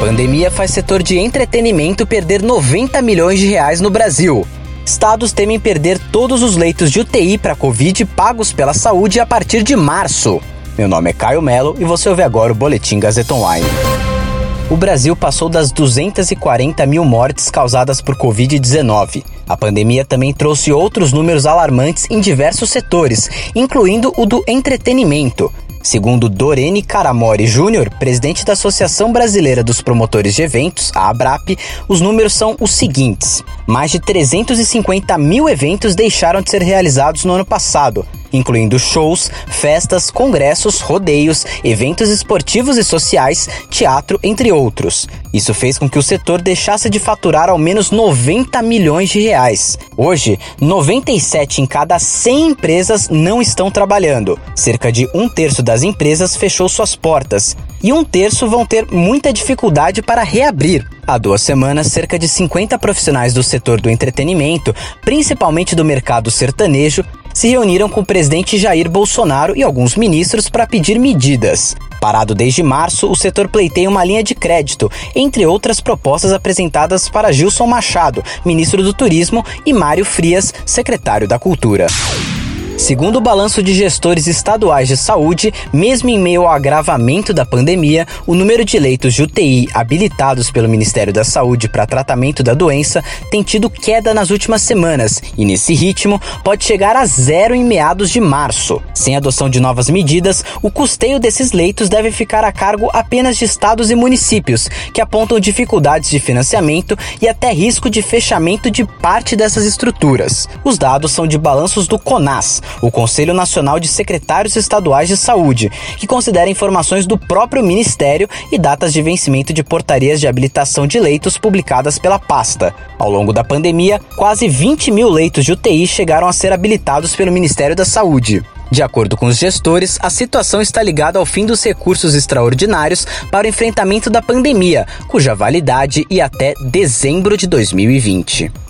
Pandemia faz setor de entretenimento perder 90 milhões de reais no Brasil. Estados temem perder todos os leitos de UTI para Covid pagos pela saúde a partir de março. Meu nome é Caio Melo e você ouve agora o Boletim Gazeta Online. O Brasil passou das 240 mil mortes causadas por Covid-19. A pandemia também trouxe outros números alarmantes em diversos setores, incluindo o do entretenimento. Segundo Dorene Caramori Júnior, presidente da Associação Brasileira dos Promotores de Eventos, a ABRAP, os números são os seguintes: mais de 350 mil eventos deixaram de ser realizados no ano passado, incluindo shows, festas, congressos, rodeios, eventos esportivos e sociais, teatro, entre outros. Isso fez com que o setor deixasse de faturar ao menos 90 milhões de reais. Hoje, 97 em cada 100 empresas não estão trabalhando. Cerca de um terço das empresas fechou suas portas e um terço vão ter muita dificuldade para reabrir. Há duas semanas, cerca de 50 profissionais do setor do entretenimento, principalmente do mercado sertanejo, se reuniram com o presidente Jair Bolsonaro e alguns ministros para pedir medidas. Parado desde março, o setor pleiteia uma linha de crédito, entre outras propostas apresentadas para Gilson Machado, ministro do Turismo, e Mário Frias, secretário da Cultura. Segundo o balanço de gestores estaduais de saúde, mesmo em meio ao agravamento da pandemia, o número de leitos de UTI habilitados pelo Ministério da Saúde para tratamento da doença tem tido queda nas últimas semanas e, nesse ritmo, pode chegar a zero em meados de março. Sem adoção de novas medidas, o custeio desses leitos deve ficar a cargo apenas de estados e municípios, que apontam dificuldades de financiamento e até risco de fechamento de parte dessas estruturas. Os dados são de balanços do CONAS, o Conselho Nacional de Secretários Estaduais de Saúde, que considera informações do próprio Ministério e datas de vencimento de portarias de habilitação de leitos publicadas pela pasta. Ao longo da pandemia, quase 20 mil leitos de UTI chegaram a ser habilitados pelo Ministério da Saúde. De acordo com os gestores, a situação está ligada ao fim dos recursos extraordinários para o enfrentamento da pandemia, cuja validade ia até dezembro de 2020.